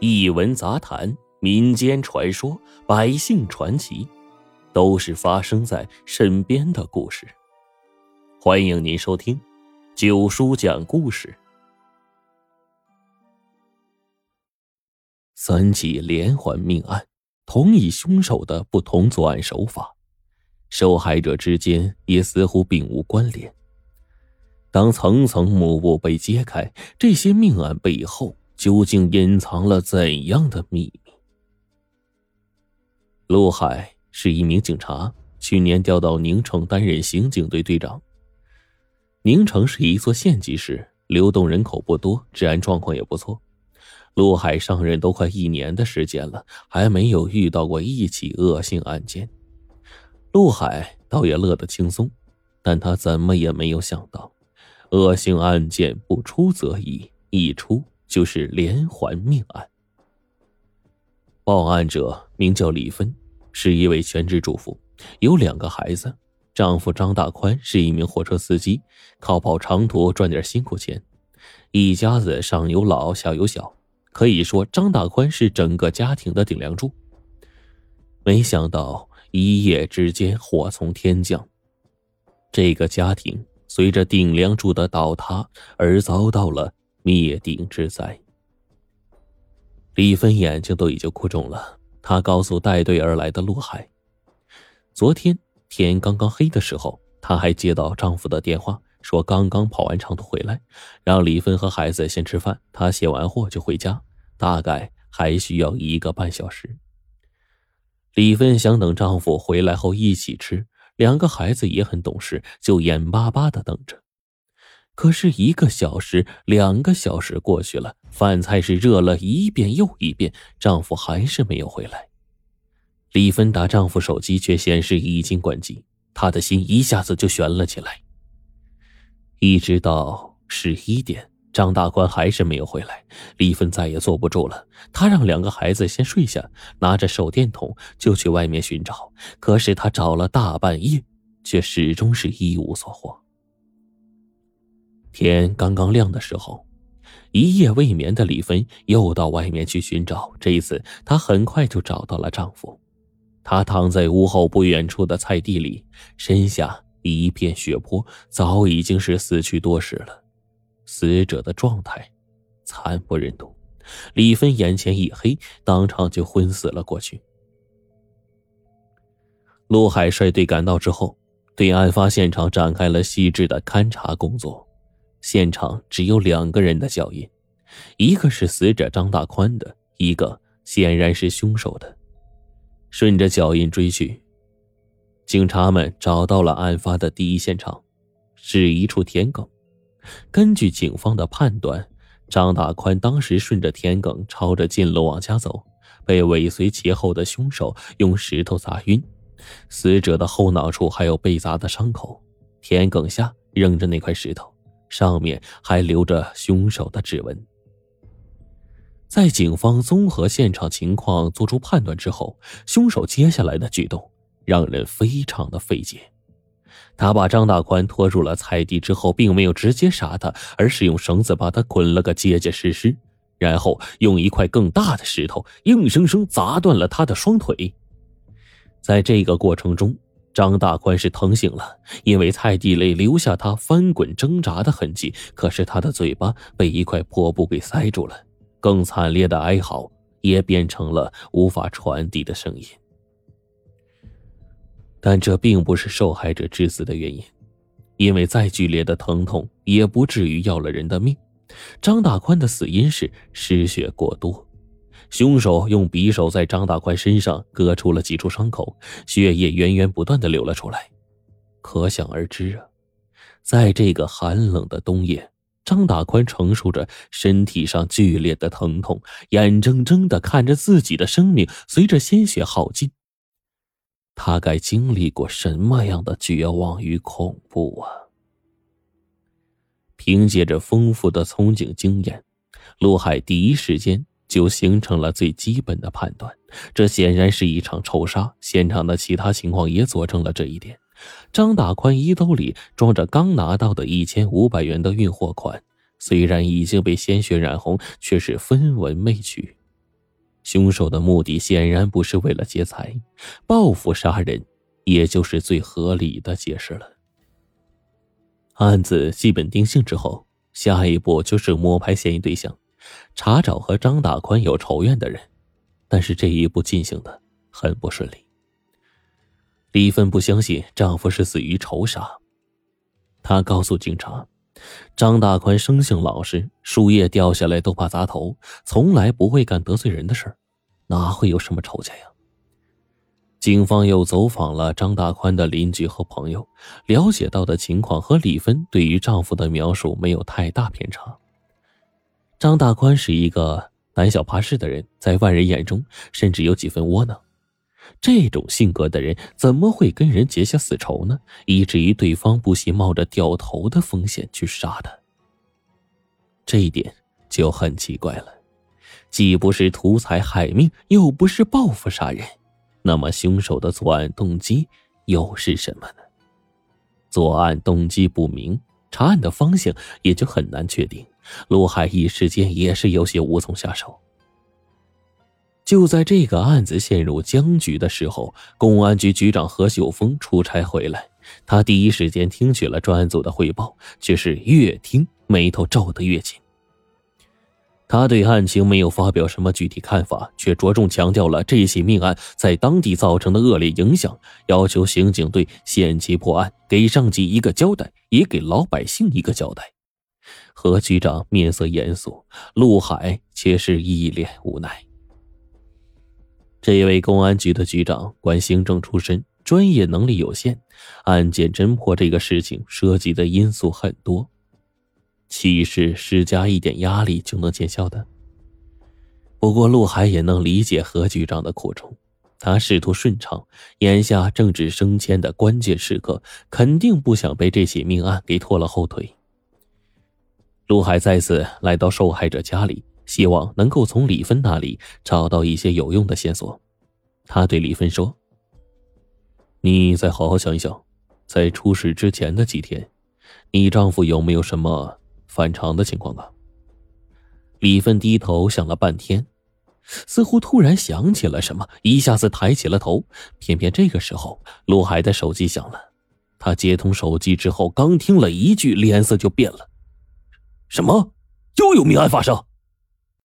异闻杂谈、民间传说、百姓传奇，都是发生在身边的故事。欢迎您收听《九叔讲故事》。三起连环命案，同一凶手的不同作案手法，受害者之间也似乎并无关联。当层层幕布被揭开，这些命案背后。究竟隐藏了怎样的秘密？陆海是一名警察，去年调到宁城担任刑警队队长。宁城是一座县级市，流动人口不多，治安状况也不错。陆海上任都快一年的时间了，还没有遇到过一起恶性案件。陆海倒也乐得轻松，但他怎么也没有想到，恶性案件不出则已，一出。就是连环命案。报案者名叫李芬，是一位全职主妇，有两个孩子。丈夫张大宽是一名货车司机，靠跑长途赚点辛苦钱。一家子上有老下有小，可以说张大宽是整个家庭的顶梁柱。没想到一夜之间祸从天降，这个家庭随着顶梁柱的倒塌而遭到了。灭顶之灾，李芬眼睛都已经哭肿了。她告诉带队而来的陆海，昨天天刚刚黑的时候，她还接到丈夫的电话，说刚刚跑完长途回来，让李芬和孩子先吃饭，她卸完货就回家，大概还需要一个半小时。李芬想等丈夫回来后一起吃，两个孩子也很懂事，就眼巴巴的等着。可是一个小时、两个小时过去了，饭菜是热了一遍又一遍，丈夫还是没有回来。李芬打丈夫手机，却显示已经关机，她的心一下子就悬了起来。一直到十一点，张大宽还是没有回来，李芬再也坐不住了，她让两个孩子先睡下，拿着手电筒就去外面寻找。可是她找了大半夜，却始终是一无所获。天刚刚亮的时候，一夜未眠的李芬又到外面去寻找。这一次，她很快就找到了丈夫。他躺在屋后不远处的菜地里，身下一片血泊，早已经是死去多时了。死者的状态惨不忍睹。李芬眼前一黑，当场就昏死了过去。陆海率队赶到之后，对案发现场展开了细致的勘查工作。现场只有两个人的脚印，一个是死者张大宽的，一个显然是凶手的。顺着脚印追去，警察们找到了案发的第一现场，是一处田埂。根据警方的判断，张大宽当时顺着田埂朝着近路往家走，被尾随其后的凶手用石头砸晕。死者的后脑处还有被砸的伤口，田埂下扔着那块石头。上面还留着凶手的指纹。在警方综合现场情况做出判断之后，凶手接下来的举动让人非常的费解。他把张大宽拖入了菜地之后，并没有直接杀他，而是用绳子把他捆了个结结实实，然后用一块更大的石头硬生生砸断了他的双腿。在这个过程中，张大宽是疼醒了，因为菜地里留下他翻滚挣扎的痕迹。可是他的嘴巴被一块破布给塞住了，更惨烈的哀嚎也变成了无法传递的声音。但这并不是受害者致死的原因，因为再剧烈的疼痛也不至于要了人的命。张大宽的死因是失血过多。凶手用匕首在张大宽身上割出了几处伤口，血液源源不断的流了出来。可想而知啊，在这个寒冷的冬夜，张大宽承受着身体上剧烈的疼痛，眼睁睁的看着自己的生命随着鲜血耗尽。他该经历过什么样的绝望与恐怖啊！凭借着丰富的从警经验，陆海第一时间。就形成了最基本的判断，这显然是一场仇杀。现场的其他情况也佐证了这一点。张大宽衣兜里装着刚拿到的一千五百元的运货款，虽然已经被鲜血染红，却是分文没取。凶手的目的显然不是为了劫财，报复杀人，也就是最合理的解释了。案子基本定性之后，下一步就是摸排嫌疑对象，查找和张大宽有仇怨的人。但是这一步进行的很不顺利。李芬不相信丈夫是死于仇杀，她告诉警察，张大宽生性老实，树叶掉下来都怕砸头，从来不会干得罪人的事哪会有什么仇家呀？警方又走访了张大宽的邻居和朋友，了解到的情况和李芬对于丈夫的描述没有太大偏差。张大宽是一个胆小怕事的人，在外人眼中甚至有几分窝囊。这种性格的人怎么会跟人结下死仇呢？以至于对方不惜冒着掉头的风险去杀他。这一点就很奇怪了，既不是图财害命，又不是报复杀人。那么，凶手的作案动机又是什么呢？作案动机不明，查案的方向也就很难确定。陆海一时间也是有些无从下手。就在这个案子陷入僵局的时候，公安局局长何秀峰出差回来，他第一时间听取了专案组的汇报，却是越听眉头皱得越紧。他对案情没有发表什么具体看法，却着重强调了这起命案在当地造成的恶劣影响，要求刑警队限期破案，给上级一个交代，也给老百姓一个交代。何局长面色严肃，陆海却是一脸无奈。这位公安局的局长管行政出身，专业能力有限，案件侦破这个事情涉及的因素很多。岂是施加一点压力就能见效的？不过陆海也能理解何局长的苦衷，他仕途顺畅，眼下正值升迁的关键时刻，肯定不想被这起命案给拖了后腿。陆海再次来到受害者家里，希望能够从李芬那里找到一些有用的线索。他对李芬说：“你再好好想一想，在出事之前的几天，你丈夫有没有什么？”反常的情况啊！李芬低头想了半天，似乎突然想起了什么，一下子抬起了头。偏偏这个时候，陆海的手机响了。他接通手机之后，刚听了一句，脸色就变了：“什么？又有命案发生？”